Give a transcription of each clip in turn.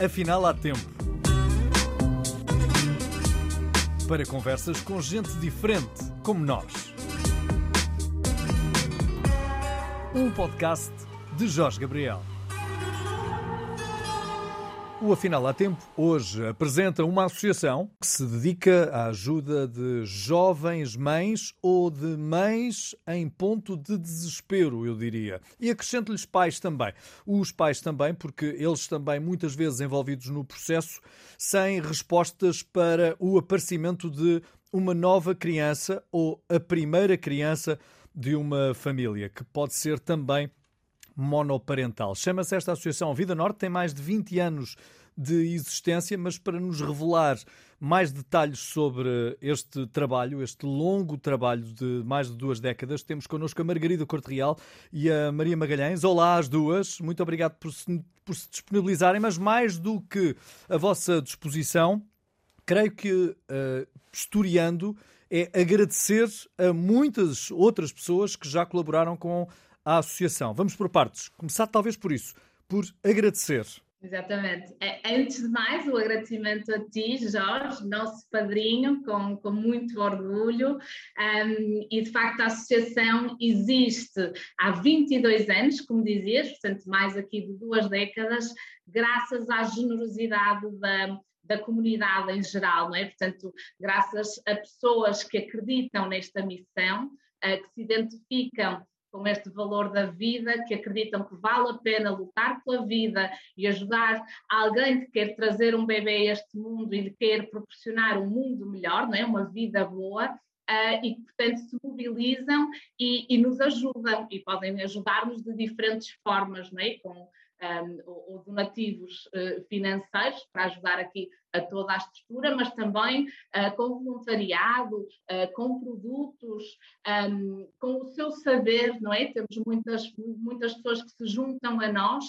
Afinal, há tempo. Para conversas com gente diferente, como nós. Um podcast de Jorge Gabriel. O Afinal há Tempo hoje apresenta uma associação que se dedica à ajuda de jovens mães ou de mães em ponto de desespero, eu diria. E acrescento-lhes pais também. Os pais também, porque eles também muitas vezes envolvidos no processo, sem respostas para o aparecimento de uma nova criança ou a primeira criança de uma família, que pode ser também monoparental. Chama-se esta associação Vida Norte, tem mais de 20 anos de existência, mas para nos revelar mais detalhes sobre este trabalho, este longo trabalho de mais de duas décadas, temos connosco a Margarida Corte Real e a Maria Magalhães. Olá às duas, muito obrigado por se, por se disponibilizarem, mas mais do que a vossa disposição, creio que uh, historiando é agradecer a muitas outras pessoas que já colaboraram com à associação. Vamos por partes. Começar talvez por isso, por agradecer. Exatamente. Antes de mais, o agradecimento a ti, Jorge, nosso padrinho, com, com muito orgulho. Um, e de facto, a associação existe há 22 anos, como dizias, portanto, mais aqui de duas décadas, graças à generosidade da, da comunidade em geral, não é? Portanto, graças a pessoas que acreditam nesta missão, uh, que se identificam com este valor da vida, que acreditam que vale a pena lutar pela vida e ajudar alguém que quer trazer um bebê a este mundo e lhe quer proporcionar um mundo melhor, não é? uma vida boa, uh, e que, portanto, se mobilizam e, e, nos ajudam e podem ajudar-nos de diferentes formas, não é? com um, ou, donativos uh, financeiros para ajudar aqui a toda a estrutura, mas também uh, com voluntariado, uh, com produtos, um, com o seu saber, não é? Temos muitas, muitas pessoas que se juntam a nós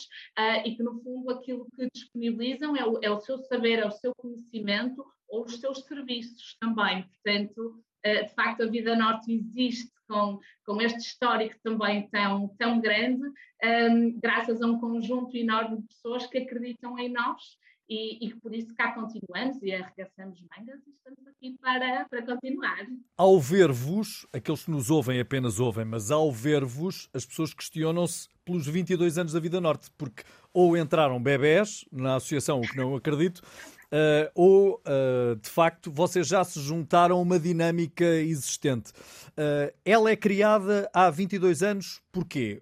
e que, no fundo, aquilo que disponibilizam é o, é o seu saber, é o seu conhecimento ou os seus serviços também. Portanto, de facto, a Vida Norte existe com, com este histórico também tão, tão grande, um, graças a um conjunto enorme de pessoas que acreditam em nós e, e por isso cá continuamos e arregaçamos mangas e estamos aqui para, para continuar. Ao ver-vos, aqueles que nos ouvem apenas ouvem, mas ao ver-vos, as pessoas questionam-se pelos 22 anos da Vida Norte, porque ou entraram bebés na associação, o que não acredito, Uh, ou, uh, de facto, vocês já se juntaram a uma dinâmica existente. Uh, ela é criada há 22 anos, porquê?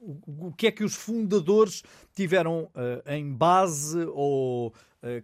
o que é que os fundadores tiveram em base ou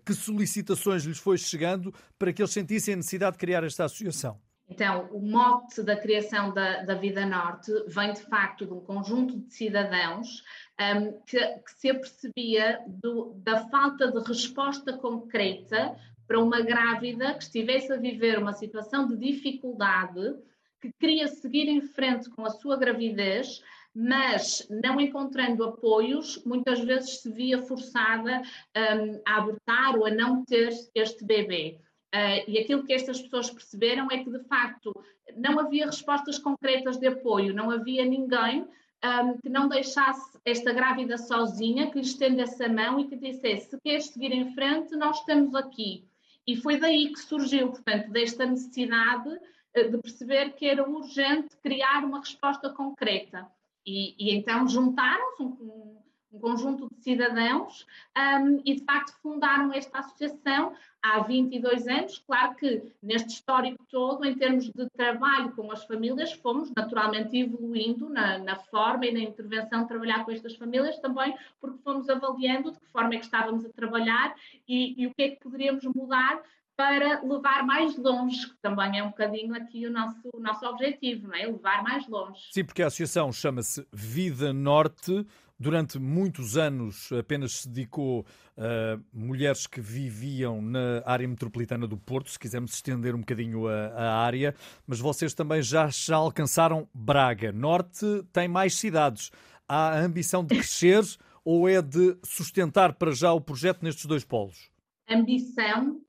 que solicitações lhes foi chegando para que eles sentissem a necessidade de criar esta associação? Então, o mote da criação da, da Vida Norte vem de facto de um conjunto de cidadãos um, que, que, se apercebia do, da falta de resposta concreta para uma grávida que estivesse a viver uma situação de dificuldade, que queria seguir em frente com a sua gravidez, mas não encontrando apoios, muitas vezes se via forçada um, a abortar ou a não ter este bebê. Uh, e aquilo que estas pessoas perceberam é que, de facto, não havia respostas concretas de apoio, não havia ninguém um, que não deixasse esta grávida sozinha, que lhe estendesse a mão e que dissesse: se queres seguir em frente, nós estamos aqui. E foi daí que surgiu, portanto, desta necessidade uh, de perceber que era urgente criar uma resposta concreta. E, e então juntaram-se um, um conjunto de cidadãos um, e, de facto, fundaram esta associação há 22 anos. Claro que neste histórico todo, em termos de trabalho com as famílias, fomos naturalmente evoluindo na, na forma e na intervenção de trabalhar com estas famílias, também porque fomos avaliando de que forma é que estávamos a trabalhar e, e o que é que poderíamos mudar para levar mais longe, que também é um bocadinho aqui o nosso, o nosso objetivo, não é? Levar mais longe. Sim, porque a associação chama-se Vida Norte, durante muitos anos apenas se dedicou a mulheres que viviam na área metropolitana do Porto, se quisermos estender um bocadinho a, a área, mas vocês também já, já alcançaram Braga. Norte tem mais cidades. Há a ambição de crescer ou é de sustentar para já o projeto nestes dois polos? Ambição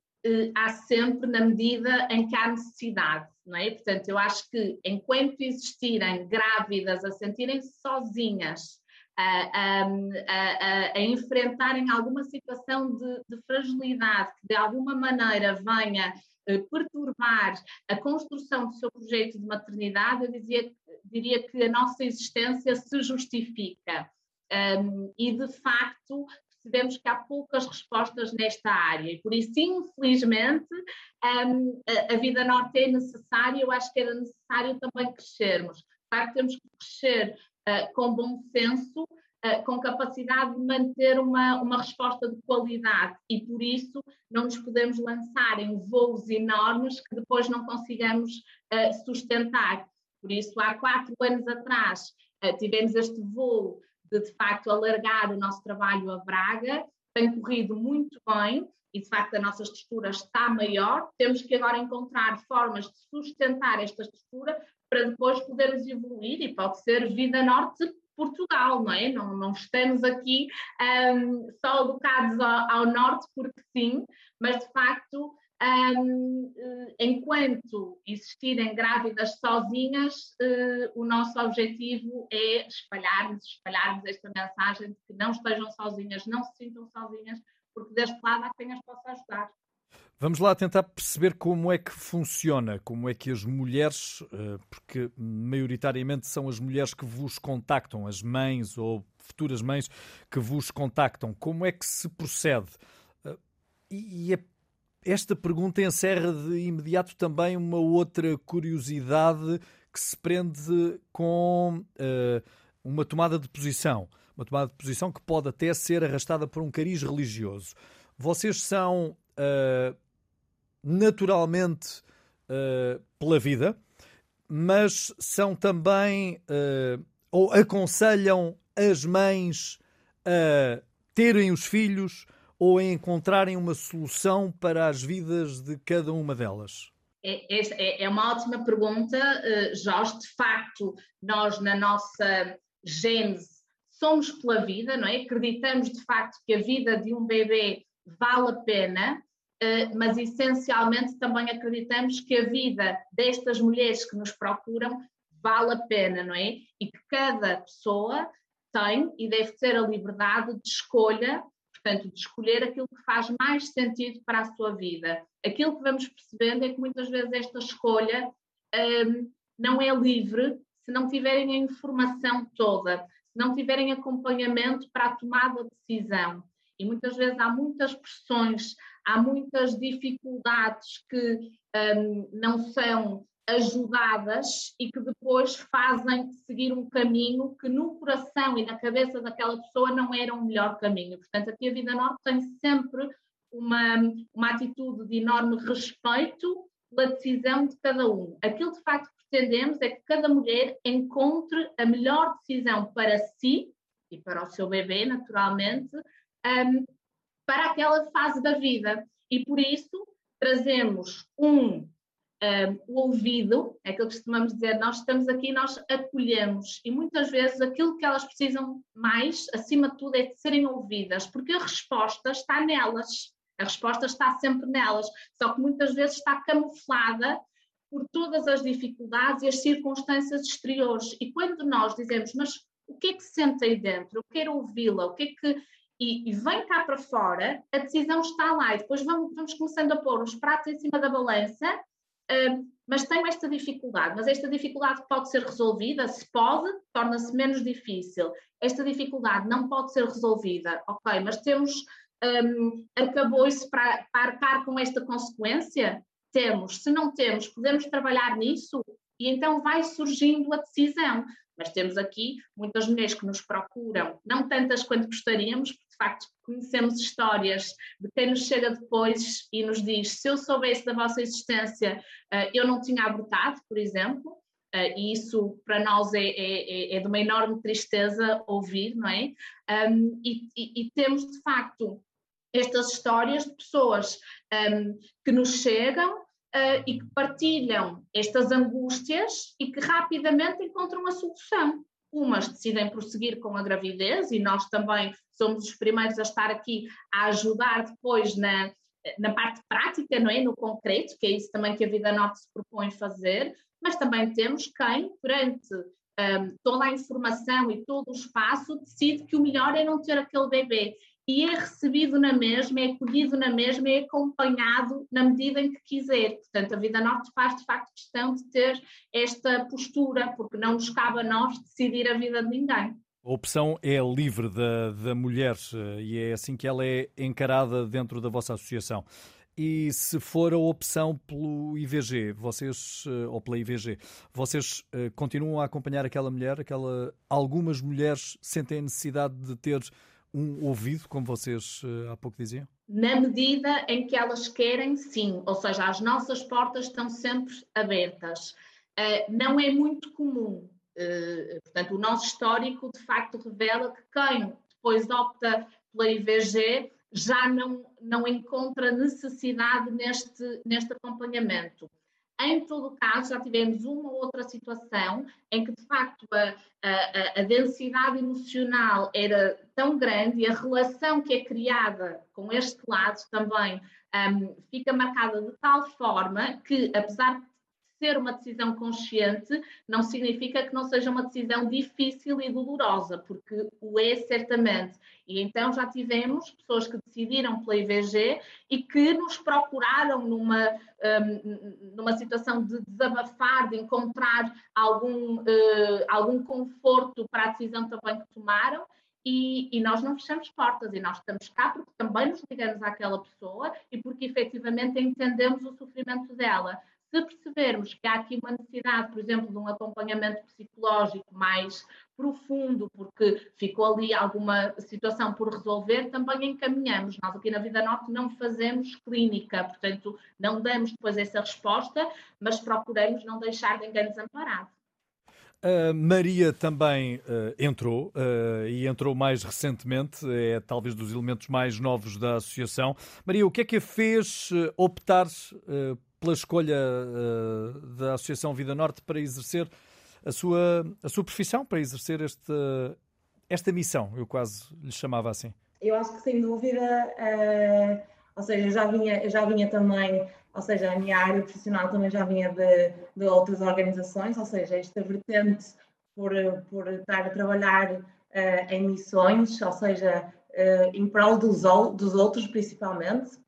há sempre na medida em que há necessidade, não é? Portanto, eu acho que enquanto existirem grávidas a sentirem-se sozinhas a, a, a enfrentarem alguma situação de, de, fragilidade que de alguma maneira venha uh, perturbar a construção do seu projeto de maternidade, eu dizia, diria que a nossa existência se justifica. Um, e de facto percebemos que há poucas respostas nesta área e por isso, infelizmente, um, a, vida norte é necessária, eu acho que era necessário também crescermos. De facto, temos que crescer uh, com bom senso, uh, com capacidade de manter uma, uma resposta de qualidade e por isso não nos podemos lançar em voos enormes que depois não consigamos uh, sustentar. Por isso, há quatro anos atrás, tivemos este voo de, de facto, alargar o nosso trabalho a Braga, tem corrido muito bem e, de facto, a nossa estrutura está maior. Temos que agora encontrar formas de sustentar esta estrutura para depois podermos evoluir e pode ser Vida Norte Portugal, não é? Não, não estamos aqui um, só alocados ao, ao, norte porque sim, mas de facto um, eh, enquanto existirem grávidas sozinhas, uh, o nosso objetivo é espalharmos, espalharmos esta mensagem de que não estejam sozinhas, não se sintam sozinhas, porque deste lado há quem as possa ajudar. Vamos lá tentar perceber como é que funciona, como é que as mulheres, eh, porque maioritariamente são as mulheres que vos contactam, as mães ou futuras mães que vos contactam, como é que se procede? E é esta pergunta encerra de imediato também uma outra curiosidade que se prende com uh, uma tomada de posição. Uma tomada de posição que pode até ser arrastada por um cariz religioso. Vocês são uh, naturalmente uh, pela vida, mas são também ou aconselham as mães a terem os filhos ou em encontrarem uma solução para as vidas de cada uma delas? É, é, é uma ótima pergunta, eh, Jorge. De facto, nós na nossa gênese somos pela vida, não é? Acreditamos de facto que a vida de um bebê vale a pena, eh, mas essencialmente também acreditamos que a vida destas mulheres que nos procuram vale a pena, não é? E que cada pessoa tem e deve ter a liberdade de escolha portanto, de escolher aquilo que faz mais sentido para a sua vida. Aquilo que vamos percebendo é que muitas vezes esta escolha um, não é livre se não tiverem a informação toda, se não tiverem acompanhamento para a tomada de decisão. E muitas vezes há muitas pressões, há muitas dificuldades que um, não são ajudadas e que depois fazem seguir um caminho que no coração e na cabeça daquela pessoa não era o melhor caminho. Portanto, aqui a Vida Norte tem sempre uma, uma atitude de enorme respeito pela decisão de cada um. Aquilo de facto que pretendemos é que cada mulher encontre a melhor decisão para si e para o seu bebê, naturalmente, um, para aquela fase da vida. E por isso trazemos um um, o ouvido, é aquilo que costumamos dizer, nós estamos aqui, nós acolhemos e muitas vezes aquilo que elas precisam mais, acima de tudo, é de serem ouvidas, porque a resposta está nelas, a resposta está sempre nelas, só que muitas vezes está camuflada por todas as dificuldades e as circunstâncias exteriores. E quando nós dizemos, mas o que é que se sente aí dentro? Eu quero ouvi-la, o que é que. E, e, vem cá para fora, a decisão está lá, e depois vamos, vamos começando a pôr os pratos em cima da balança mas tenho esta dificuldade, mas esta dificuldade pode ser resolvida, se pode, torna-se menos difícil. Esta dificuldade não pode ser resolvida, ok, mas temos um, arcabouço para, para arcar com esta consequência? Temos. Se não temos, podemos trabalhar nisso e então vai surgindo a decisão. Mas temos aqui muitas mulheres que nos procuram, não tantas quanto gostaríamos, facto conhecemos histórias de quem nos chega depois e nos diz: se eu soubesse da vossa existência, eh, eu não tinha abortado, por exemplo. Uh, e isso para nós é, é, é, é, de uma enorme tristeza ouvir, não é? E, e, e, temos de facto estas histórias de pessoas um, que nos chegam uh, e que partilham estas angústias e que rapidamente encontram a solução. Umas decidem prosseguir com a gravidez e nós também somos os primeiros a estar aqui a ajudar depois na, na parte prática, não é? No concreto, que é isso também que a Vida Norte se propõe fazer, mas também temos quem, perante um, toda a informação e todo o espaço, decide que o melhor é não ter aquele bebê e é recebido na mesma, é acolhido na mesma, é acompanhado na medida em que quiser. Portanto, a Vida Norte faz de facto questão de ter esta postura, porque não nos cabe a nós decidir a vida de ninguém. A opção é livre da, da mulher eh, e é assim que ela é encarada dentro da vossa associação. E se for a opção pelo IVG, vocês, eh, ou pela IVG, vocês eh, continuam a acompanhar aquela mulher? Aquela, algumas mulheres sentem a necessidade de ter um ouvido, como vocês há pouco diziam? Na medida em que elas querem, sim. Ou seja, as nossas portas estão sempre abertas. Não é muito comum eh, portanto, o nosso histórico de facto revela que quem depois opta pela IVG já não, não encontra necessidade neste, neste acompanhamento. Em todo caso, já tivemos uma ou outra situação em que, de facto, a, a, a, densidade emocional era tão grande e a relação que é criada com este lado também um, fica marcada de tal forma que, apesar de ser uma decisão consciente não significa que não seja uma decisão difícil e dolorosa, porque o é certamente. E então já tivemos pessoas que decidiram pela IVG e que nos procuraram numa, um, numa situação de desabafar, de encontrar algum, uh, algum conforto para a decisão também que tomaram. E, e, nós não fechamos portas e nós estamos cá porque também nos ligamos àquela pessoa e porque efetivamente entendemos o sofrimento dela. Se percebermos que há aqui uma necessidade, por exemplo, de um acompanhamento psicológico mais profundo, porque ficou ali alguma situação por resolver, também encaminhamos. Nós aqui na Vida Norte não fazemos clínica, portanto, não damos depois essa resposta, mas procuramos não deixar ninguém desamparado. Maria também uh, entrou uh, e entrou mais recentemente, é talvez dos elementos mais novos da associação. Maria, o que é que a fez uh, optar pela escolha uh, da Associação Vida Norte para exercer a sua, a sua profissão, para exercer esta, esta missão, eu quase lhe chamava assim. Eu acho que sem dúvida, uh, ou seja, eu já vinha, eu já vinha também, ou seja, a minha área profissional também já vinha de, de outras organizações, ou seja, esta vertente por, por estar a trabalhar uh, em missões, ou seja, em prol dos, dos outros principalmente,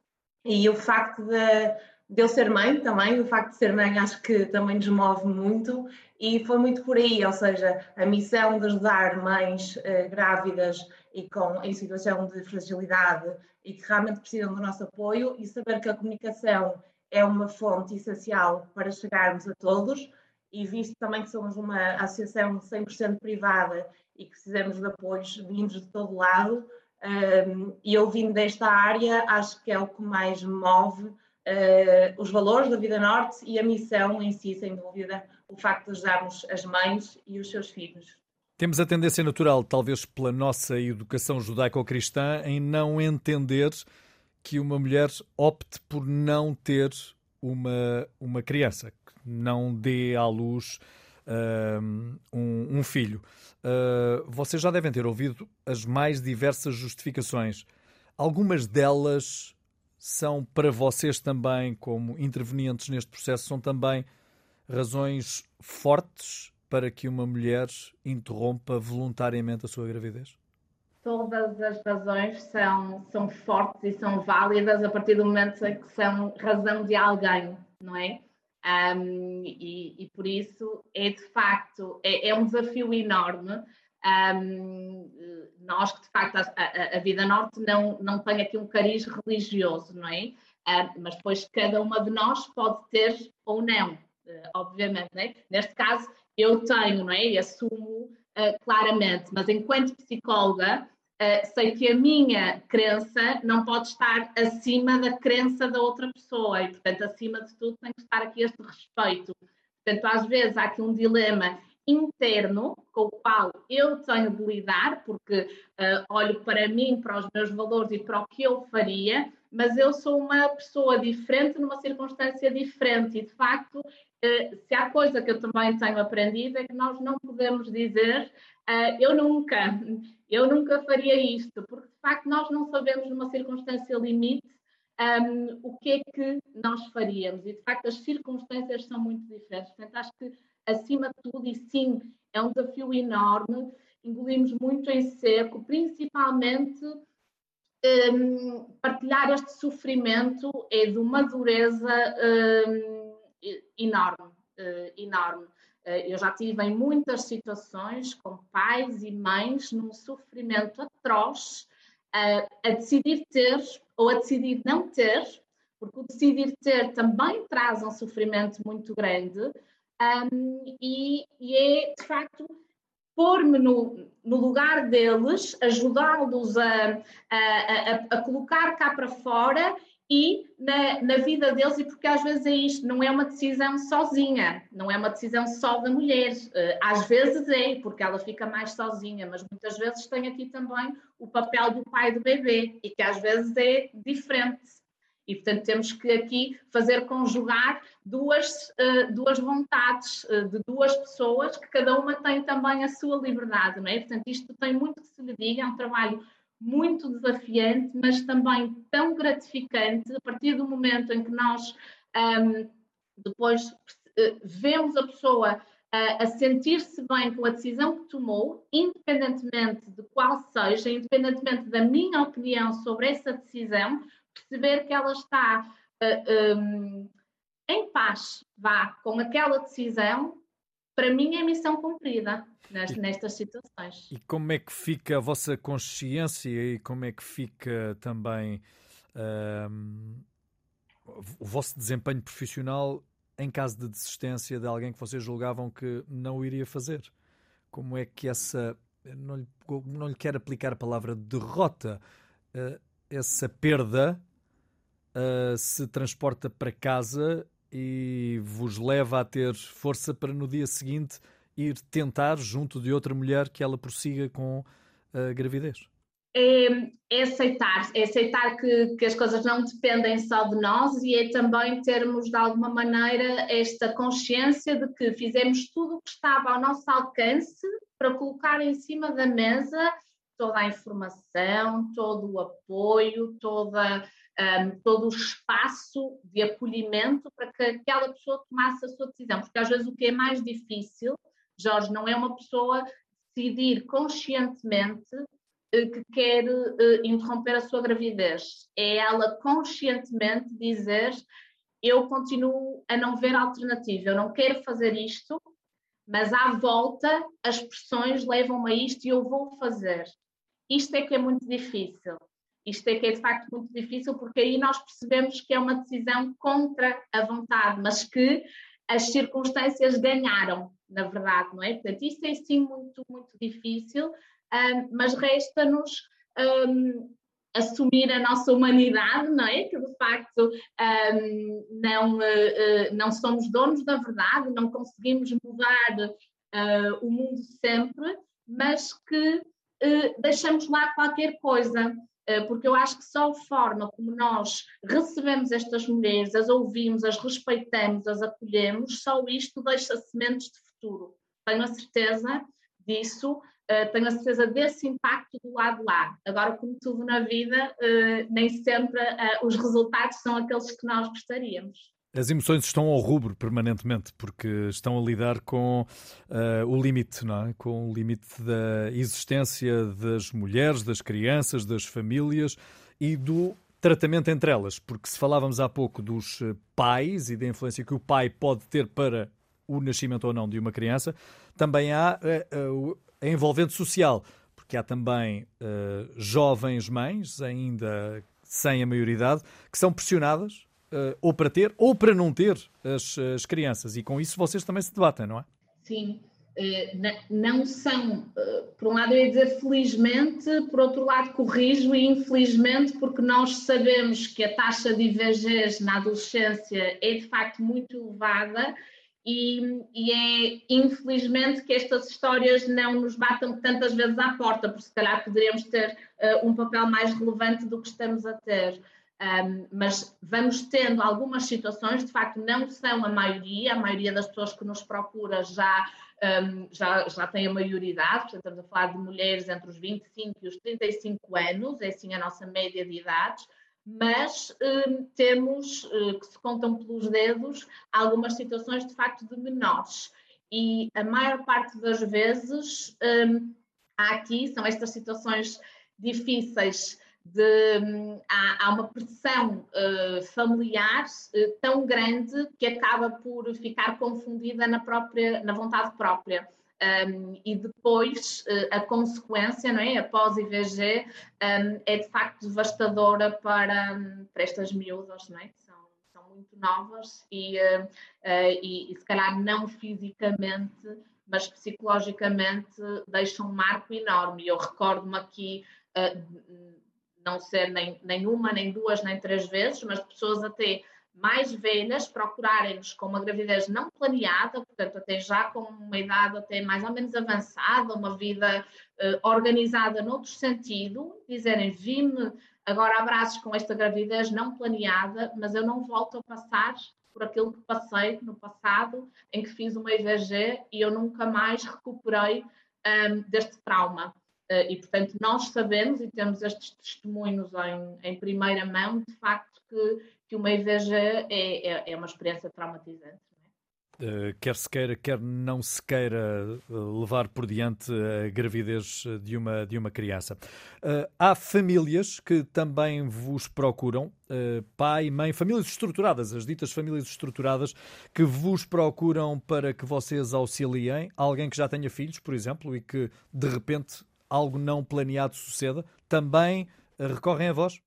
e o facto de, de eu ser mãe também, o facto de ser mãe acho que também nos move muito e foi muito por aí, ou seja, a missão de ajudar mães uh, grávidas e com, em situação de fragilidade e que realmente precisam do nosso apoio e saber que a comunicação é uma fonte essencial para chegarmos a todos e visto também que somos uma associação 100% privada e que precisamos de apoios vindos de todo lado, um, eh, e eu vindo desta área, acho que é o que mais move uh, os valores da Vida Norte e a missão em si, sem dúvida, o facto de ajudarmos as mães e os seus filhos. Temos a tendência natural, talvez pela nossa educação judaico-cristã, em não entender que uma mulher opte por não ter uma, uma criança, que não dê à luz uh, um, um, filho. Uh, vocês já devem ter ouvido as mais diversas justificações. Algumas delas são para vocês também, como intervenientes neste processo, são também razões fortes para que uma mulher interrompa voluntariamente a sua gravidez? Todas as razões são, são fortes e são válidas a partir do momento em que são razão de alguém, não é? Um, e, e, por isso é de facto é, é um desafio enorme um, nós que de facto a, a, a, Vida Norte não, não tem aqui um cariz religioso, não é? Um, mas depois cada uma de nós pode ter ou não, uh, obviamente, não é? Neste caso eu tenho, não é? E assumo uh, claramente, mas enquanto psicóloga uh, sei que a minha crença não pode estar acima da crença da outra pessoa e portanto acima de tudo tem que estar aqui este respeito. Portanto, às vezes há aqui um dilema interno com o qual eu tenho de lidar, porque uh, olho para mim, para os meus valores e para o que eu faria, mas eu sou uma pessoa diferente numa circunstância diferente. E de facto uh, se há coisa que eu também tenho aprendido é que nós não podemos dizer uh, eu nunca, eu nunca faria isto, porque de facto nós não sabemos numa circunstância limite um, o que é que nós faríamos. E de facto as circunstâncias são muito diferentes, portanto acho que acima de tudo, e sim, é um desafio enorme, engolimos muito em seco, principalmente um, partilhar este sofrimento é de uma dureza um, enorme, uh, enorme. Uh, eu já tive em muitas situações com pais e mães num sofrimento atroz uh, a decidir ter ou a decidir não ter, porque o decidir ter também traz um sofrimento muito grande um, e, e é de facto pôr-me no, no, lugar deles, ajudá-los a, a, a, a, colocar cá para fora e na, na, vida deles, e porque às vezes é isto, não é uma decisão sozinha, não é uma decisão só da mulher. Eh, às vezes é, porque ela fica mais sozinha, mas muitas vezes tem aqui também o papel do pai do bebê, e que às vezes é diferente. E, portanto, temos que aqui fazer conjugar duas, uh, duas vontades uh, de duas pessoas, que cada uma tem também a sua liberdade, não é? Portanto, isto tem muito que se lhe diga, é um trabalho muito desafiante, mas também tão gratificante, a partir do momento em que nós um, depois uh, vemos a pessoa a sentir-se bem com a decisão que tomou, independentemente de qual seja, independentemente da minha opinião sobre essa decisão, perceber que ela está uh, um, em paz, vá, com aquela decisão, para mim é missão cumprida nestas, nestas situações. E como é que fica a vossa consciência e como é que fica também um, o vosso desempenho profissional em caso de desistência de alguém que vocês julgavam que não o iria fazer? Como é que essa. Não lhe, não lhe quero aplicar a palavra derrota, uh, essa perda uh, se transporta para casa e vos leva a ter força para no dia seguinte ir tentar, junto de outra mulher, que ela prossiga com a gravidez? É, é, aceitar, é aceitar que, que as coisas não dependem só de nós e é também termos de alguma maneira esta consciência de que fizemos tudo o que estava ao nosso alcance para colocar em cima da mesa toda a informação, todo o apoio, toda, um, todo o espaço de acolhimento para que aquela pessoa tomasse a sua decisão. Porque às vezes o que é mais difícil, Jorge, não é uma pessoa decidir conscientemente eh, que quer uh, interromper a sua gravidez. É ela conscientemente dizer: Eu continuo a não ver alternativa, eu não quero fazer isto, mas à volta as pressões levam-me a isto e eu vou fazer. Isto é que é muito difícil. Isto é que é de facto muito difícil, porque aí nós percebemos que é uma decisão contra a vontade, mas que as circunstâncias ganharam, na verdade, não é? Portanto, isso é sim muito, muito difícil, mas resta-nos um, assumir a nossa humanidade, não é? Que de facto um, não, uh, não somos donos da verdade, não conseguimos mudar uh, o mundo sempre, mas que deixamos lá qualquer coisa, eh, porque eu acho que só a forma como nós recebemos estas mulheres, as ouvimos, as respeitamos, as acolhemos, só isto deixa sementes de futuro. Tenho a certeza disso, eh, tenho a certeza desse impacto do lado lá. Agora, como tudo na vida, nem sempre os resultados são aqueles que nós gostaríamos. As emoções estão ao rubro permanentemente, porque estão a lidar com uh, o limite, não é? com o limite da existência das mulheres, das crianças, das famílias e do tratamento entre elas. Porque se falávamos há pouco dos eh, pais e da influência que o pai pode ter para o nascimento ou não de uma criança, também há uh, uh, a envolvente social, porque há também jovens mães, ainda sem a maioridade, que são pressionadas ou para ter ou para não ter as, as crianças. E com isso vocês também se debatem, não é? Sim. Uh, não são, uh, por um lado eu ia dizer felizmente, por outro lado corrijo e infelizmente, porque nós sabemos que a taxa de IVGs na adolescência é de facto muito elevada e, e, é infelizmente que estas histórias não nos batam tantas vezes à porta, porque se calhar poderíamos ter uh, um papel mais relevante do que estamos a ter. Um, mas vamos tendo algumas situações, de facto não são a maioria, a maioria das pessoas que nos procura já, um, já, já tem a maioridade, portanto estamos a falar de mulheres entre os 25 e os 35 anos, é assim a nossa média de idades, mas um, temos, uh, que se contam pelos dedos, algumas situações de facto de menores. e a maior parte das vezes aqui, são estas situações difíceis de, hum, há, há, uma pressão uh, familiar uh, tão grande que acaba por ficar confundida na própria na vontade própria um, e depois uh, a consequência, não é? Após IVG, um, é de facto devastadora para, um, para estas miúdas, não é? Que são, são muito novas e, uh, uh, e, e, se calhar não fisicamente, mas psicologicamente deixam um marco enorme. Eu recordo-me aqui não ser nem, nem uma, nem duas, nem três vezes, mas pessoas até mais velhas procurarem-nos com uma gravidez não planeada, portanto, até já com uma idade até mais ou menos avançada, uma vida uh, organizada noutro sentido, dizerem: vi-me agora abraços com esta gravidez não planeada, mas eu não volto a passar por aquilo que passei no passado, em que fiz uma IVG e eu nunca mais recuperei um, deste trauma. Uh, e, portanto, nós sabemos e temos estes testemunhos em, em primeira mão, de facto, que que uma IVG é, é, é uma experiência traumatizante. Uh, quer se queira, quer não se queira eh, levar por diante a gravidez de uma, de uma criança. Uh, há famílias que também vos procuram, pai, mãe, famílias estruturadas, as ditas famílias estruturadas, que vos procuram para que vocês auxiliem alguém que já tenha filhos, por exemplo, e que de repente algo não planeado suceda, também recorrem a vós?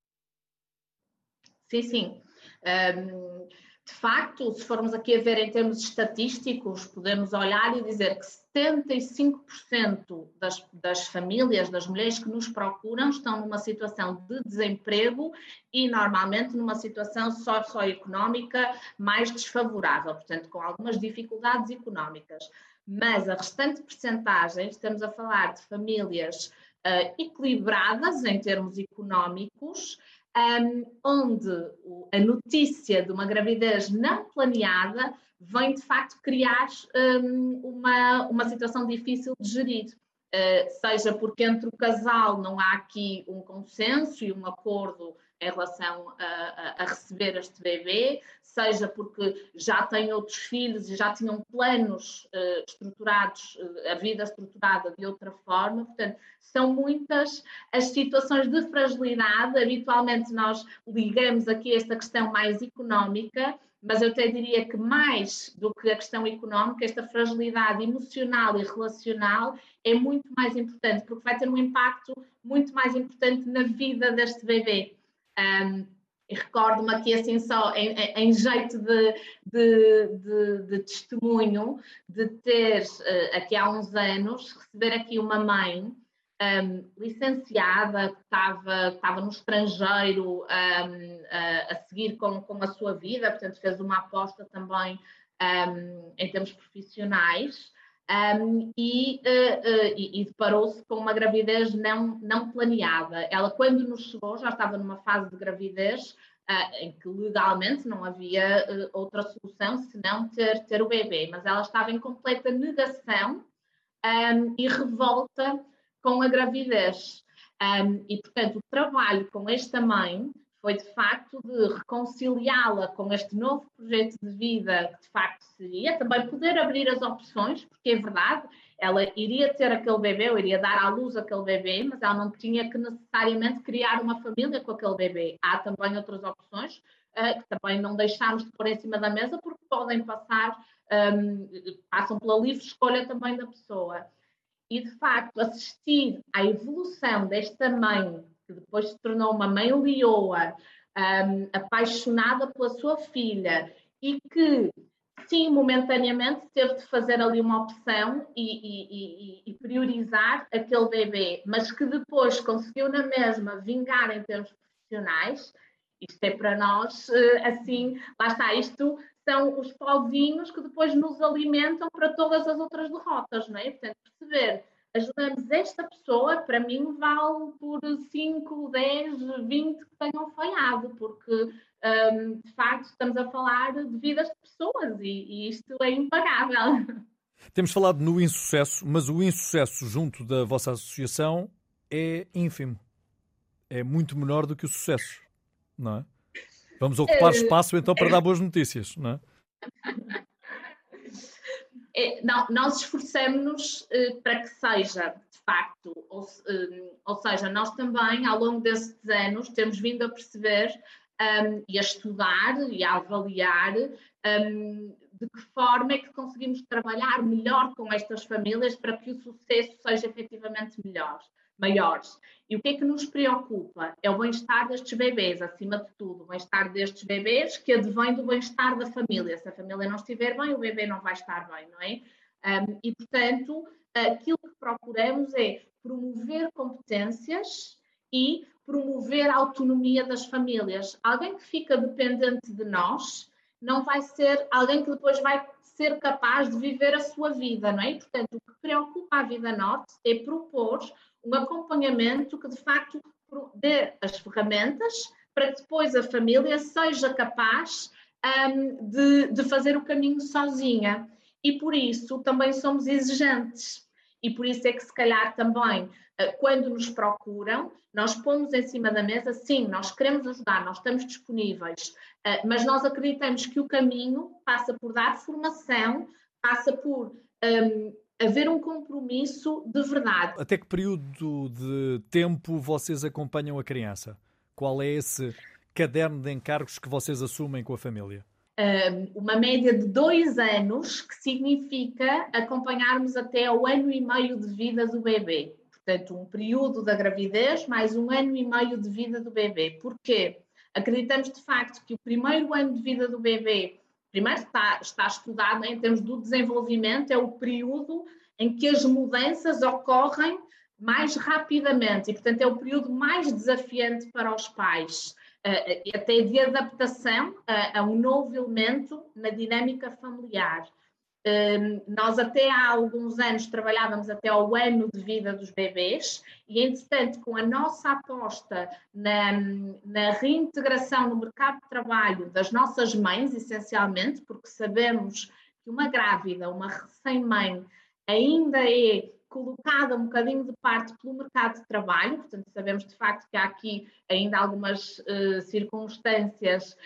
Sim, sim. Um, de facto, se formos aqui a ver em termos estatísticos, podemos olhar e dizer que 75% das, das famílias, das mulheres que nos procuram, estão numa situação de desemprego e normalmente numa situação socioeconómica mais desfavorável, portanto, com algumas dificuldades económicas. Mas a restante percentagem, estamos a falar de famílias uh, equilibradas em termos económicos, um, onde a notícia de uma gravidez não planeada vem de facto criar um, uma, uma situação difícil de gerir. Uh, seja porque entre o casal não há aqui um consenso e um acordo em relação a, a, receber este bebê, seja porque já têm outros filhos e já tinham planos uh, estruturados, uh, a vida estruturada de outra forma. Portanto, são muitas as situações de fragilidade. Habitualmente nós ligamos aqui esta questão mais económica, mas eu até diria que mais do que a questão económica, esta fragilidade emocional e relacional é muito mais importante, porque vai ter um impacto muito mais importante na vida deste bebê. Um, recordo-me aqui assim só em, em jeito de, de, de, de, testemunho de ter uh, aqui há uns anos receber aqui uma mãe um, licenciada que estava, estava no estrangeiro um, a, a, seguir com, com a sua vida, portanto fez uma aposta também em termos profissionais um, e, uh, uh, e, e deparou-se com uma gravidez não, não planeada. Ela, quando nos chegou, já estava numa fase de gravidez uh, em que legalmente não havia outra solução senão ter, ter o bebê, mas ela estava em completa negação um, e revolta com a gravidez. Um, e, portanto, o trabalho com esta mãe foi de facto de reconciliá-la com este novo projeto de vida que de facto seria, também poder abrir as opções, porque é verdade, ela iria ter aquele bebê, ou iria dar à luz aquele bebê, mas ela não tinha que necessariamente criar uma família com aquele bebê. Há também outras opções uh, que também não deixámos de pôr em cima da mesa, porque podem passar, um, passam pela livre escolha também da pessoa. E de facto, assistir à evolução desta mãe que depois se tornou uma mãe leoa, um, apaixonada pela sua filha e que, sim, momentaneamente teve de fazer ali uma opção e, e, e, priorizar aquele bebê, mas que depois conseguiu na mesma vingar em termos profissionais. Isto é para nós, eh, assim, lá está, isto são os pauzinhos que depois nos alimentam para todas as outras derrotas, não é? Portanto, perceber ajudamos esta pessoa, para mim vale por 5, 10, 20 que tenham falhado, porque um, de facto estamos a falar de vidas de pessoas e, e isto é impagável. Temos falado no insucesso, mas o insucesso junto da vossa associação é ínfimo. É muito menor do que o sucesso, não é? Vamos ocupar eh, espaço então para dar boas notícias, não é? é, não, nós esforcemos-nos uh, para que seja, de facto, ou, uh, ou, seja, nós também, ao longo desses anos, temos vindo a perceber um, e a estudar e a avaliar um, de que forma é que conseguimos trabalhar melhor com estas famílias para que o sucesso seja efetivamente melhor, maiores. E o que é que nos preocupa? É o bem-estar destes bebês, acima de tudo, o bem-estar destes bebês que advém do bem-estar da família. Se a família não estiver bem, o bebê não vai estar bem, não é? Um, e, portanto, aquilo que procuramos é promover competências e promover a autonomia das famílias. Alguém que fica dependente de nós não vai ser alguém que depois vai ser capaz de viver a sua vida, não é? Portanto, o que preocupa a Vida Norte é propor um acompanhamento que, de facto, dê as ferramentas para que depois a família seja capaz um, de, de fazer o caminho sozinha. E por isso também somos exigentes. E por isso é que, se calhar, também eh, quando nos procuram, nós pomos em cima da mesa, sim, nós queremos ajudar, nós estamos disponíveis, eh, mas nós acreditamos que o caminho passa por dar formação, passa por um, haver um compromisso de verdade. Até que período de tempo vocês acompanham a criança? Qual é esse caderno de encargos que vocês assumem com a família? Uma média de dois anos, que significa acompanharmos até o ano e meio de vida do bebê. Portanto, um período da gravidez mais um ano e meio de vida do bebê. Porquê? Acreditamos de facto que o primeiro ano de vida do bebê, primeiro está, está estudado em termos do desenvolvimento, é o período em que as mudanças ocorrem mais rapidamente e, portanto, é o período mais desafiante para os pais, eh, até de adaptação a um novo elemento na dinâmica familiar. Nós até há alguns anos trabalhávamos até ao ano de vida dos bebês e, entretanto, com a nossa aposta na, na, reintegração no mercado de trabalho das nossas mães, essencialmente, porque sabemos que uma grávida, uma recém-mãe, ainda é colocada um bocadinho de parte pelo mercado de trabalho, portanto, sabemos de facto que há aqui ainda algumas uh, circunstâncias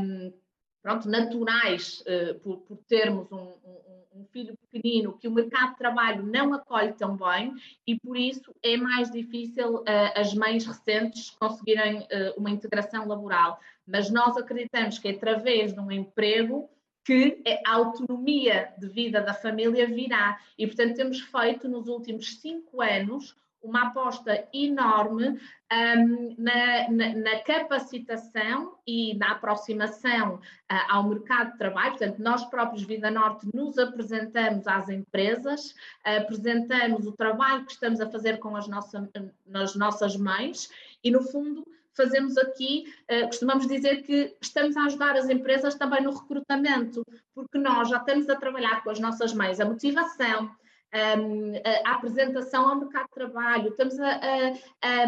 um, pronto, naturais uh, por, por, termos um, um, um, filho pequenino que o mercado de trabalho não acolhe tão bem e por isso é mais difícil uh, as mães recentes conseguirem uh, uma integração laboral. Mas nós acreditamos que é através de um emprego que a autonomia de vida da família virá. E, portanto, temos feito nos últimos cinco anos uma aposta enorme um, na, na, na, capacitação e na aproximação uh, ao mercado de trabalho. Portanto, nós próprios, Vida Norte, nos apresentamos às empresas, uh, apresentamos o trabalho que estamos a fazer com as, nossa, as nossas mães e, no fundo, fazemos aqui, uh, costumamos dizer que estamos a ajudar as empresas também no recrutamento, porque nós já estamos a trabalhar com as nossas mães a motivação, um, a apresentação ao mercado de trabalho, estamos a, a,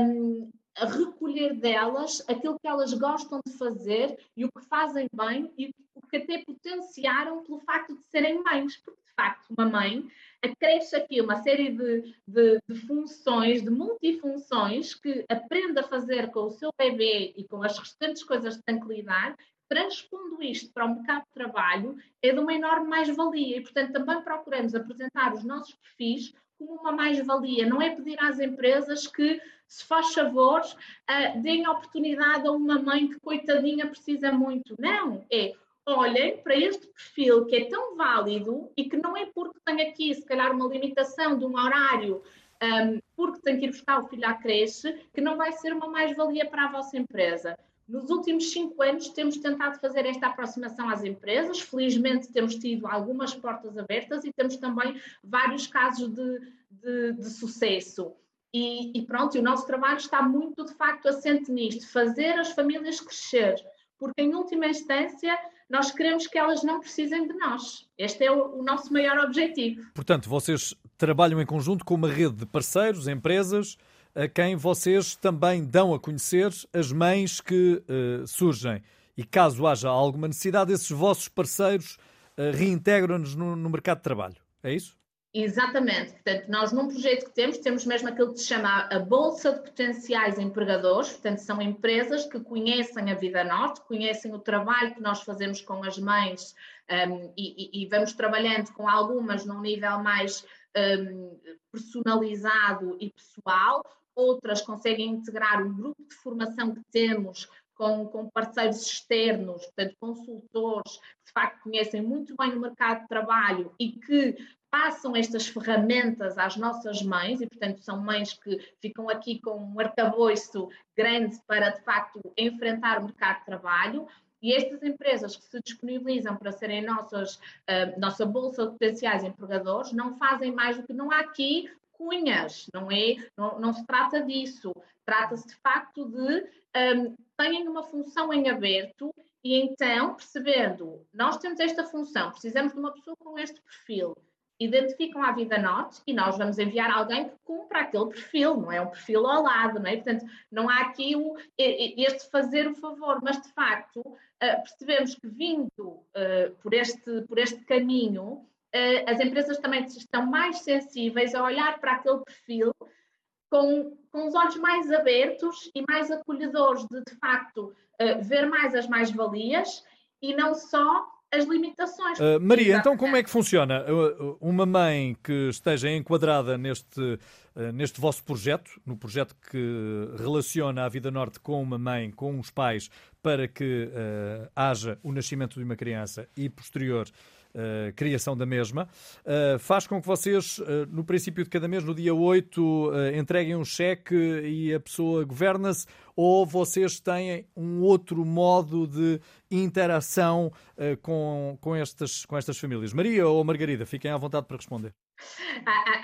a, recolher delas aquilo que elas gostam de fazer e o que fazem bem e o que até potenciaram pelo facto de serem mães, porque de facto uma mãe acresce aqui uma série de, de, de funções, de multifunções que aprende a fazer com o seu bebê e com as restantes coisas que tem que lidar transpondo isto para o mercado de trabalho, é de uma enorme mais-valia e, portanto, também procuramos apresentar os nossos perfis como uma mais-valia. Não é pedir às empresas que, se faz favor, uh, deem oportunidade a uma mãe que, coitadinha, precisa muito. Não, é olhem para este perfil que é tão válido e que não é porque tem aqui, se calhar, uma limitação de um horário um, porque tem que ir buscar o filho à creche, que não vai ser uma mais-valia para a vossa empresa. Nos últimos cinco anos temos tentado fazer esta aproximação às empresas, felizmente temos tido algumas portas abertas e temos também vários casos de, de, de sucesso. E, e, pronto, e o nosso trabalho está muito de facto assente nisto, fazer as famílias crescer, porque em última instância nós queremos que elas não precisem de nós. Este é o, o nosso maior objetivo. Portanto, vocês trabalham em conjunto com uma rede de parceiros, empresas, a quem vocês também dão a conhecer as mães que uh, surgem. E caso haja alguma necessidade, esses vossos parceiros uh, reintegram-nos no, no mercado de trabalho. É isso? Exatamente. Portanto, nós num projeto que temos, temos mesmo aquilo que se chama a Bolsa de Potenciais Empregadores. Portanto, são empresas que conhecem a Vida Norte, conhecem o trabalho que nós fazemos com as mães um, e, e, vamos trabalhando com algumas num nível mais um, personalizado e pessoal. Outras conseguem integrar o grupo de formação que temos com, com, parceiros externos, portanto, consultores que de facto conhecem muito bem o mercado de trabalho e que passam estas ferramentas às nossas mães e, portanto, são mães que ficam aqui com um arcabouço grande para, de facto, enfrentar o mercado de trabalho. E estas empresas que se disponibilizam para serem nossas, uh, nossa bolsa de potenciais empregadores não fazem mais do que não há aqui cunhas, não é? Não, não se trata disso. Trata-se de facto de um, terem uma função em aberto e então, percebendo, nós temos esta função, precisamos de uma pessoa com este perfil identificam a Vida Norte e nós vamos enviar alguém que cumpra aquele perfil, não é um perfil ao lado, não é? Portanto, não há aqui o, este fazer o favor, mas de facto uh, percebemos que vindo uh, por, este, por este caminho, as empresas também estão mais sensíveis a olhar para aquele perfil com, com os olhos mais abertos e mais acolhedores de, de facto, ver mais as mais-valias e não só as limitações. Uh, Maria, então como é que funciona? Uma mãe que esteja enquadrada neste, uh, neste vosso projeto, no projeto que relaciona a Vida Norte com uma mãe, com os pais, para que uh, haja o nascimento de uma criança e posterior uh, criação da mesma, uh, faz com que vocês, uh, no princípio de cada mês, no dia 8, entreguem um cheque e a pessoa governa-se, ou vocês têm um outro modo de interação com, com, estas, com estas famílias? Maria ou Margarida, fiquem à vontade para responder.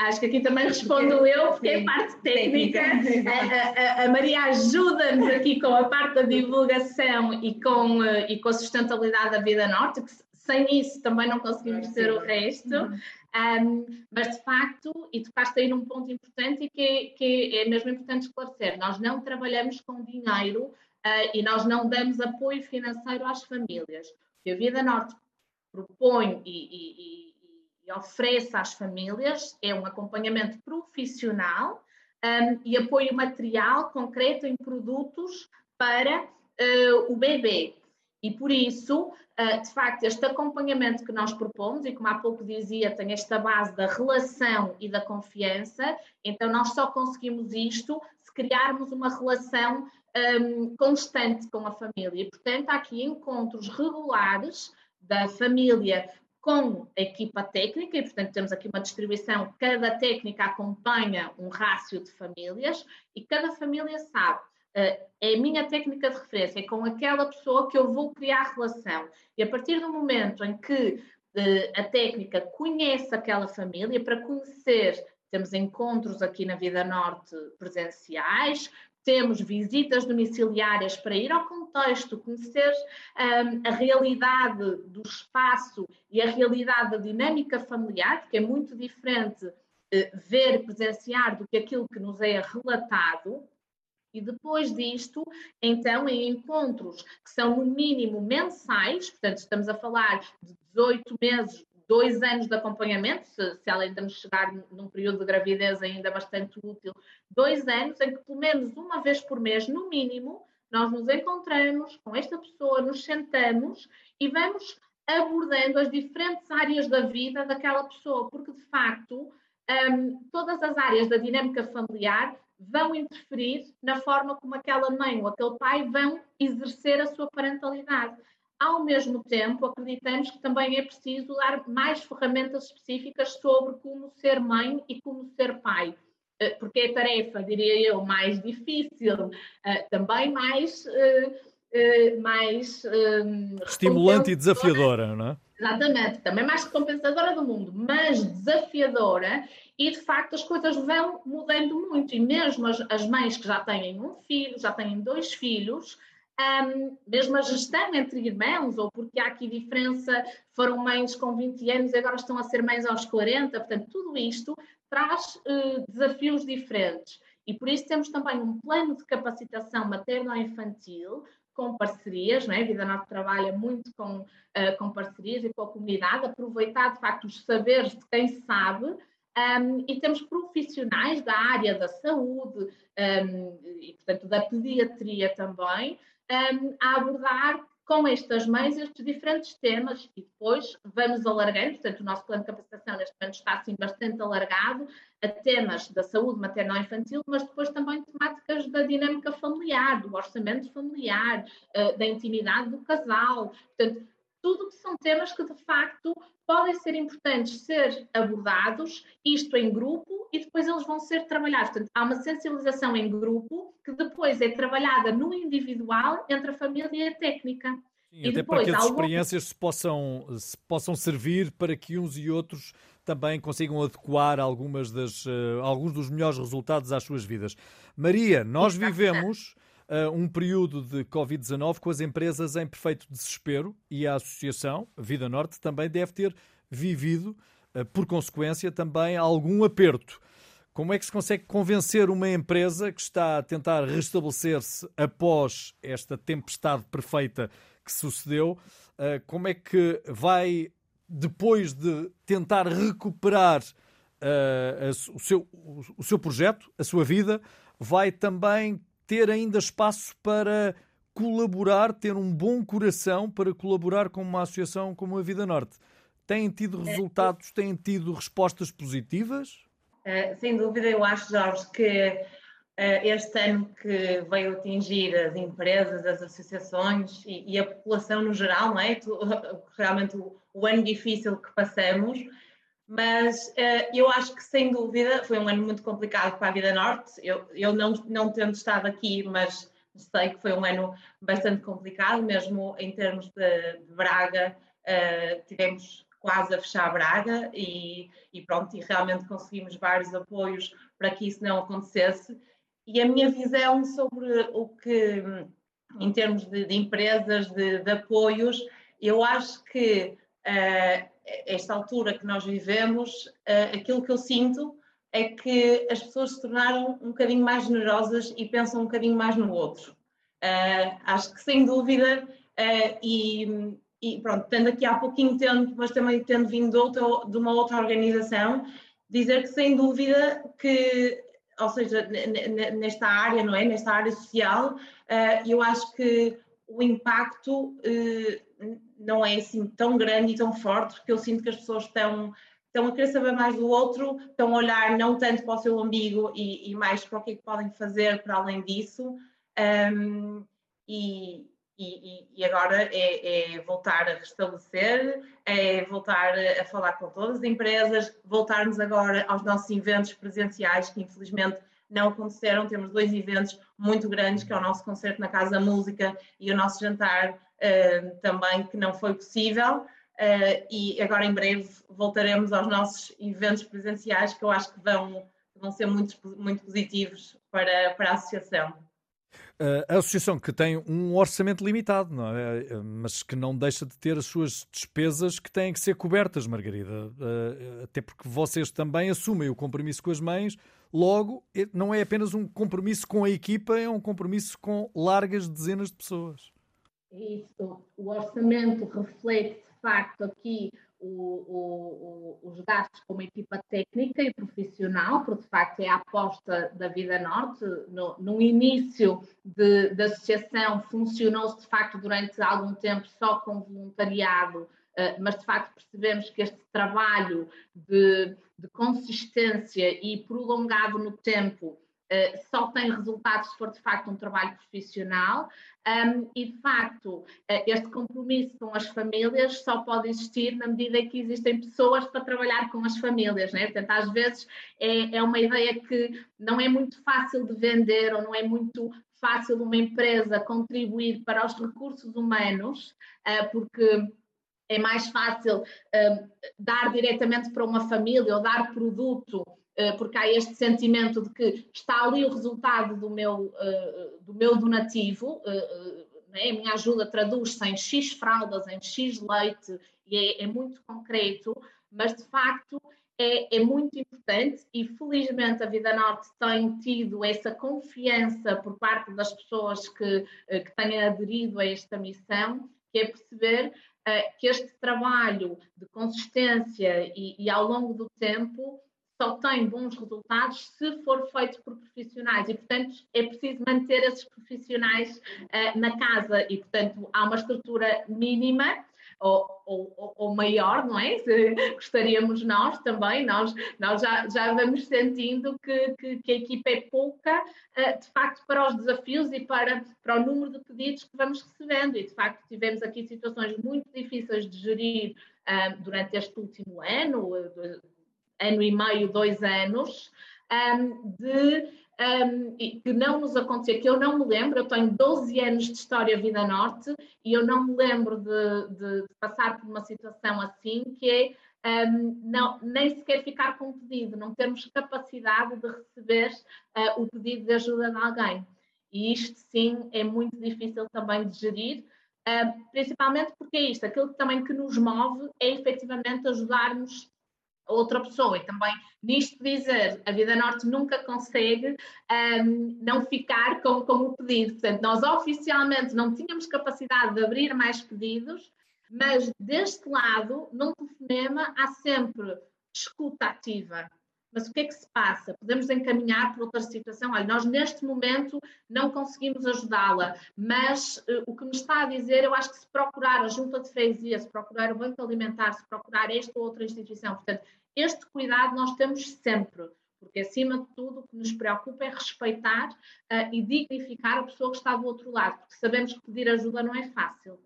Acho que aqui também respondo eu, porque é parte técnica. A, a, a Maria ajuda-nos aqui com a parte da divulgação e com, e com a sustentabilidade da Vida Norte, que sem isso também não conseguimos ter o resto. Um, mas de facto, e tocaste aí num ponto importante e que, é, que é mesmo importante esclarecer: nós não trabalhamos com dinheiro uh, e nós não damos apoio financeiro às famílias. O que a Vida Norte propõe e, e, e oferece às famílias é um acompanhamento profissional um, e apoio material concreto em produtos para uh, o bebê. E por isso, ah, de facto, este acompanhamento que nós propomos, e como há pouco dizia, tem esta base da relação e da confiança, então nós só conseguimos isto se criarmos uma relação um, constante com a família. E, portanto, há aqui encontros regulares da família com a equipa técnica, e portanto temos aqui uma distribuição, cada técnica acompanha um rácio de famílias e cada família sabe é a minha técnica de referência, é com aquela pessoa que eu vou criar relação. E a partir do momento em que eh, a técnica conhece aquela família, para conhecer, temos encontros aqui na Vida Norte presenciais, temos visitas domiciliárias para ir ao contexto, conhecer um, a realidade do espaço e a realidade da dinâmica familiar, porque é muito diferente uh, ver, presenciar do que aquilo que nos é relatado. E depois disto, então, em encontros que são no mínimo mensais, portanto, estamos a falar de 18 meses, dois anos de acompanhamento, se, se além de chegar num período de gravidez ainda bastante útil, dois anos em que pelo menos uma vez por mês, no mínimo, nós nos encontramos com esta pessoa, nos sentamos e vamos abordando as diferentes áreas da vida daquela pessoa, porque de facto um, todas as áreas da dinâmica familiar vão interferir na forma como aquela mãe ou aquele pai vão exercer a sua parentalidade. Ao mesmo tempo, acreditamos que também é preciso dar mais ferramentas específicas sobre como ser mãe e como ser pai, eh, porque é tarefa, diria eu, mais difícil, eh, também mais. Eh, mais estimulante e desafiadora, não é? Exatamente, também mais recompensadora do mundo, mas desafiadora e de facto as coisas vão mudando muito. E mesmo as, as mães que já têm um filho, já têm dois filhos, um, mesmo a gestão entre irmãos, ou porque há aqui diferença, foram mães com 20 anos e agora estão a ser mães aos 40, portanto, tudo isto traz uh, desafios diferentes. E por isso temos também um plano de capacitação materno-infantil com parcerias, não é? A Vida Norte trabalha muito com, uh, com parcerias e com a comunidade, aproveitar de facto os saberes de quem sabe Um, e temos profissionais da área da saúde um, e, portanto, da pediatria também, um, a abordar com estas mães estes diferentes temas. E depois vamos alargando, portanto o nosso plano de capacitação neste momento está assim bastante alargado a temas da saúde maternal-infantil, mas depois também temáticas da dinâmica familiar, do orçamento familiar, eh, da intimidade do casal, portanto tudo que são temas que de facto podem ser importantes ser abordados, isto em grupo, e depois eles vão ser trabalhados. Portanto, há uma sensibilização em grupo que depois é trabalhada no individual entre a família e a técnica. Sim, e até depois, para que as experiências se possam, se possam servir para que uns e outros também consigam adequar algumas das, uh, alguns dos melhores resultados às suas vidas. Maria, nós vivemos uh, um período de Covid-19 com as empresas em perfeito desespero e a Associação Vida Norte também deve ter vivido, uh, por consequência, também algum aperto. Como é que se consegue convencer uma empresa que está a tentar restabelecer-se após esta tempestade perfeita que sucedeu? Uh, como é que vai, depois de tentar recuperar uh, o, seu, o seu projeto, a sua vida, vai também ter ainda espaço para colaborar, ter um bom coração para colaborar com uma associação como a Vida Norte. Têm tido é, resultados, têm tido respostas positivas? Uh, sem dúvida, eu acho, Jorge, que uh, este ano que veio atingir as empresas, as associações e, e a população no geral, não é? realmente o, o ano difícil que passamos, mas uh, eu acho que, sem dúvida, foi um ano muito complicado para a Vida Norte. Eu, eu não, não tendo estado aqui, mas sei que foi um ano bastante complicado, mesmo em termos de, de Braga, uh, tivemos quase a fechar Braga e, e, pronto, e realmente conseguimos vários apoios para que isso não acontecesse. E a minha visão sobre o que, em termos de, de empresas, de, de, apoios, eu acho que uh, esta altura que nós vivemos, uh, aquilo que eu sinto é que as pessoas se tornaram um bocadinho mais generosas e pensam um bocadinho mais no outro. Uh, acho que sem dúvida, uh, e, e, pronto, tendo aqui há pouquinho tempo, mas também tendo vindo de, outra, de uma outra organização, dizer que sem dúvida que, ou seja, nesta área, não é? Nesta área social, eu acho que o impacto não é assim tão grande e tão forte, porque eu sinto que as pessoas estão, estão a querer saber mais do outro, estão a olhar não tanto para o seu umbigo e, e mais para o que é que podem fazer para além disso. Um, e, e, e, agora é, é, voltar a restabelecer, é voltar a falar com todas as empresas, voltarmos agora aos nossos eventos presenciais, que infelizmente não aconteceram. Temos dois eventos muito grandes, que é o nosso concerto na Casa Música e o nosso jantar também, que não foi possível. Uh, e agora em breve voltaremos aos nossos eventos presenciais, que eu acho que vão, vão ser muito, muito positivos para, para a associação. A associação que tem um orçamento limitado, não é? mas que não deixa de ter as suas despesas que têm que ser cobertas, Margarida. Até porque vocês também assumem o compromisso com as mães, logo, não é apenas um compromisso com a equipa, é um compromisso com largas dezenas de pessoas. Isso, o orçamento reflete de facto aqui o, o, os gastos com equipa técnica e profissional, porque de facto é a aposta da Vida Norte. No, no início da associação funcionou-se de facto durante algum tempo só com voluntariado, uh, mas de facto percebemos que este trabalho de, de consistência e prolongado no tempo Uh, só tem resultados se for de facto um trabalho profissional um, e de facto uh, este compromisso com as famílias só pode existir na medida que existem pessoas para trabalhar com as famílias, né? portanto às vezes é, é uma ideia que não é muito fácil de vender ou não é muito fácil uma empresa contribuir para os recursos humanos, uh, porque é mais fácil dar diretamente para uma família ou dar produto eh, porque há este sentimento de que está ali o resultado do meu, eh, do meu donativo, eh, né? a minha ajuda traduz-se em X fraldas, em X leite, e é, é muito concreto, mas de facto é, é, muito importante e felizmente a Vida Norte tem tido essa confiança por parte das pessoas que, que têm aderido a esta missão, que é perceber uh, que este trabalho de consistência e, e, ao longo do tempo só tem bons resultados se for feito por profissionais e, portanto, é preciso manter esses profissionais uh, na casa e, portanto, há uma estrutura mínima ou, ou, ou, maior, não é? Se gostaríamos nós também, nós, nós já, já vamos sentindo que, que, que a equipa é pouca, uh, de facto, para os desafios e para, para o número de pedidos que vamos recebendo. E, de facto, tivemos aqui situações muito difíceis de gerir uh, durante este último ano, ano e meio, dois anos, um, de um, que não nos acontecia, que eu não me lembro, eu tenho 12 anos de História Vida Norte e eu não me lembro de, de, de passar por uma situação assim, que é um, não, nem sequer ficar com o pedido, não termos capacidade de receber uh, o pedido de ajuda de alguém. E isto sim é muito difícil também de gerir, uh, principalmente porque é isto, aquilo também que nos move é efetivamente ajudarmos outra pessoa. E também nisto dizer, a Vida Norte nunca consegue um, não ficar com, com o pedido. Portanto, nós oficialmente não tínhamos capacidade de abrir mais pedidos, mas deste lado, num telefonema, há sempre escuta ativa. Mas o que é que se passa? Podemos encaminhar para outra situação. Olha, nós neste momento não conseguimos ajudá-la, mas uh, o que me está a dizer, eu acho que se procurar a junta de freguesia, se procurar o banco alimentar, se procurar esta ou outra instituição, portanto, este cuidado nós temos sempre, porque acima de tudo o que nos preocupa é respeitar uh, e dignificar a pessoa que está do outro lado, porque sabemos que pedir ajuda não é fácil.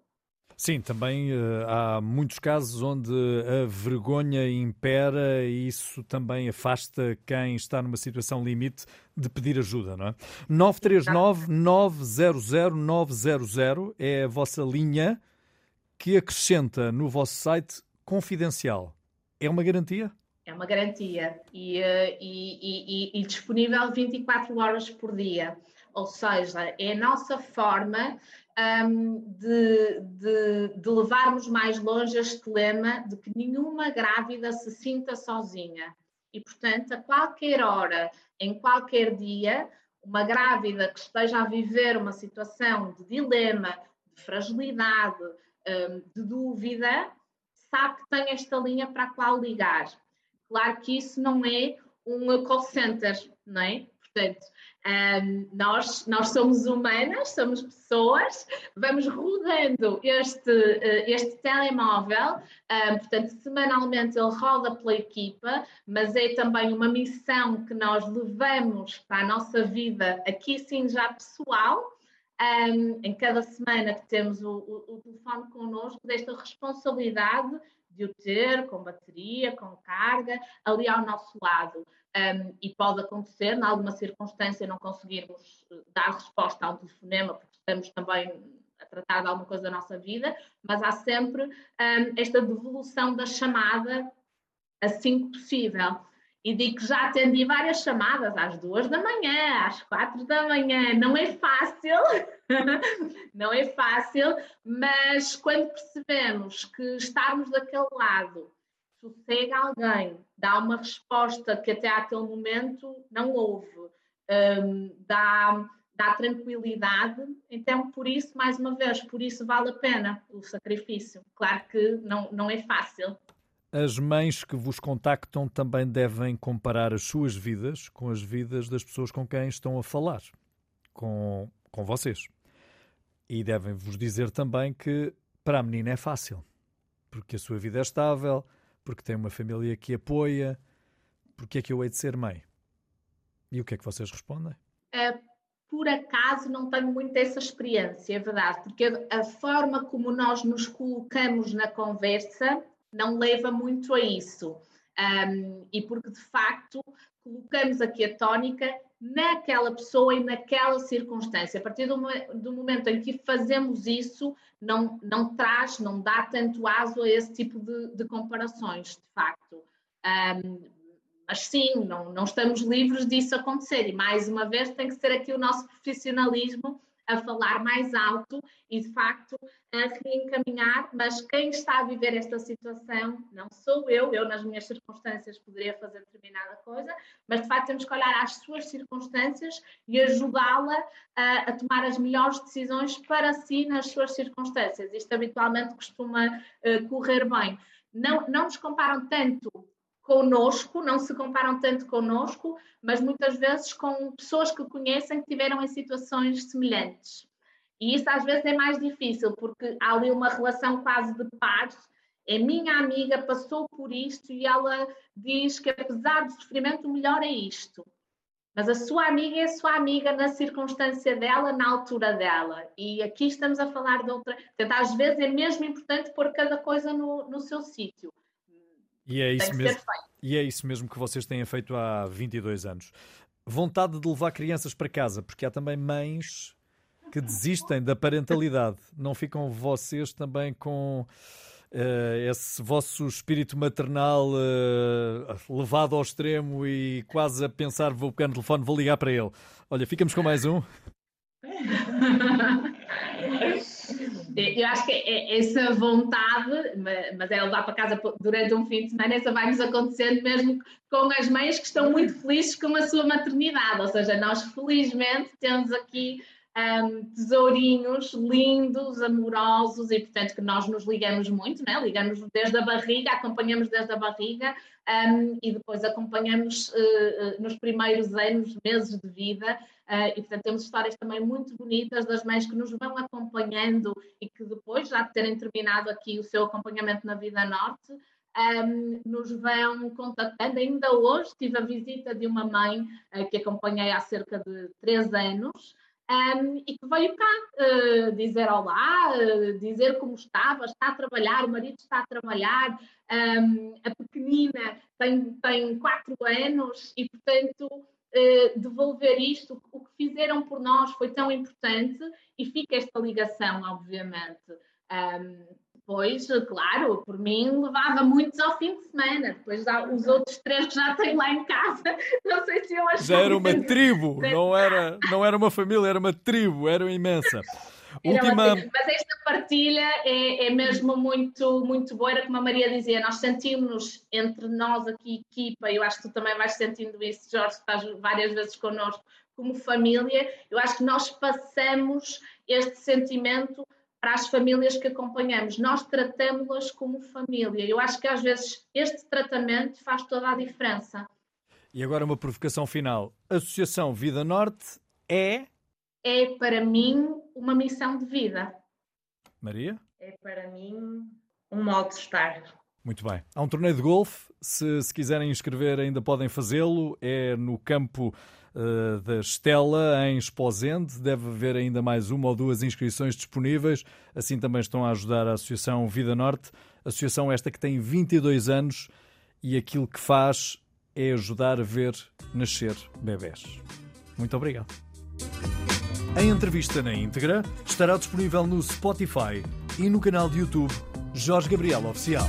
Sim, também uh, há muitos casos onde a vergonha impera e isso também afasta quem está numa situação limite de pedir ajuda, não é? 939-900-900 é a vossa linha que acrescenta no vosso site confidencial. É uma garantia? É uma garantia e, eh, e, e, e, disponível 24 horas por dia. Ou seja, é a nossa forma um, de, de, de, levarmos mais longe este lema de que nenhuma grávida se sinta sozinha. E, portanto, a qualquer hora, em qualquer dia, uma grávida que esteja a viver uma situação de dilema, de fragilidade, de dúvida, sabe que tem esta linha para a qual ligar. Claro que isso não é um call center, não é? Portanto, um, nós, nós somos humanas, somos pessoas, vamos rodando este, uh, este telemóvel, um, portanto, semanalmente ele roda pela equipa, mas é também uma missão que nós levamos para a nossa vida, aqui sim já pessoal, um, em cada semana que temos o, o, o telefone connosco, desta responsabilidade de o ter com bateria, com carga, ali ao nosso lado. Um, e pode acontecer, em alguma circunstância, não conseguirmos eh, dar resposta a um telefonema, porque estamos também a tratar de alguma coisa da nossa vida, mas há sempre um, esta devolução da chamada assim que possível. E digo que já atendi várias chamadas às duas da manhã, às quatro da manhã. Não é fácil, não é fácil, mas quando percebemos que estarmos daquele lado, sossega alguém, dá uma resposta que até aquele momento não houve, um, dá, dá tranquilidade, então por isso, mais uma vez, por isso vale a pena o sacrifício. Claro que não, não é fácil. As mães que vos contactam também devem comparar as suas vidas com as vidas das pessoas com quem estão a falar, com, com vocês. E devem vos dizer também que para a menina é fácil, porque a sua vida é estável, porque tem uma família que apoia, porque é que eu hei de ser mãe? E o que é que vocês respondem? É, por acaso não tenho muito essa experiência, é verdade, porque a forma como nós nos colocamos na conversa não leva muito a isso. Um, e porque de facto colocamos aqui a tónica naquela pessoa e naquela circunstância. A partir do, do, momento em que fazemos isso, não, não traz, não dá tanto aso a esse tipo de, de comparações, de facto. Um, mas sim, não, não estamos livres disso acontecer. E mais uma vez tem que ser aqui o nosso profissionalismo a falar mais alto e, de facto, a reencaminhar. Mas quem está a viver esta situação não sou eu, eu, nas minhas circunstâncias, poderia fazer determinada coisa, mas, de facto, temos que olhar às suas circunstâncias e ajudá-la a, a, tomar as melhores decisões para si nas suas circunstâncias. Isto habitualmente costuma uh, correr bem. Não, não nos comparam tanto conosco, não se comparam tanto conosco, mas muitas vezes com pessoas que conhecem que tiveram em situações semelhantes. E isso às vezes é mais difícil, porque há ali uma relação quase de pares. É minha amiga, passou por isto e ela diz que apesar do sofrimento, o melhor é isto. Mas a sua amiga é a sua amiga na circunstância dela, na altura dela. E aqui estamos a falar de outra. Portanto, às vezes é mesmo importante pôr cada coisa no, no seu sítio. E é, isso mesmo, e é isso mesmo que vocês têm feito há 22 anos. Vontade de levar crianças para casa, porque há também mães que desistem da parentalidade. Não ficam vocês também com uh, esse vosso espírito maternal uh, levado ao extremo e quase a pensar: vou pegar no telefone, vou ligar para ele. Olha, ficamos com mais um. Eu acho que é, é essa vontade, mas é levar para casa durante um fim de semana, essa vai nos acontecendo mesmo com as mães que estão muito felizes com a sua maternidade. Ou seja, nós felizmente temos aqui um, tesourinhos lindos, amorosos e, portanto, que nós nos ligamos muito, né? ligamos desde a barriga, acompanhamos desde a barriga um, e depois acompanhamos uh, nos primeiros anos, meses de vida. Uh, e, portanto, temos histórias também muito bonitas das mães que nos vão acompanhando e que depois, já terem terminado aqui o seu acompanhamento na Vida Norte, um, nos vão contactando. Ainda hoje tive a visita de uma mãe uh, que acompanhei há cerca de três anos um, e que veio cá uh, dizer olá, uh, dizer como estava, está a trabalhar, o marido está a trabalhar, um, a pequenina tem, tem quatro anos e, portanto, uh, devolver isto, o que fizeram por nós foi tão importante e fica esta ligação, obviamente. Um, depois, claro, por mim levava muitos ao fim de semana. Depois os outros três que já tenho lá em casa, não sei se eu acho Já era uma tribo, não era, não era uma família, era uma tribo, era imensa. Última... Mas esta partilha é, é, mesmo muito, muito boa. Era como a Maria dizia, nós sentimos entre nós aqui, equipa, eu acho que tu também vais sentindo isso, Jorge, estás várias vezes connosco, como família. Eu acho que nós passamos este sentimento para as famílias que acompanhamos. Nós tratamos-las como família. Eu acho que às vezes este tratamento faz toda a diferença. E agora uma provocação final. A Associação Vida Norte é? É para mim uma missão de vida. Maria? É para mim um modo de estar. Muito bem. Há um torneio de golfe. Se, se quiserem inscrever, ainda podem fazê-lo. É no campo uh, da Estela, em Esposende. Deve haver ainda mais uma ou duas inscrições disponíveis. Assim também estão a ajudar a Associação Vida Norte. Associação esta que tem 22 anos e aquilo que faz é ajudar a ver nascer bebés. Muito obrigado. A entrevista na íntegra estará disponível no Spotify e no canal de YouTube Jorge Gabriel Oficial.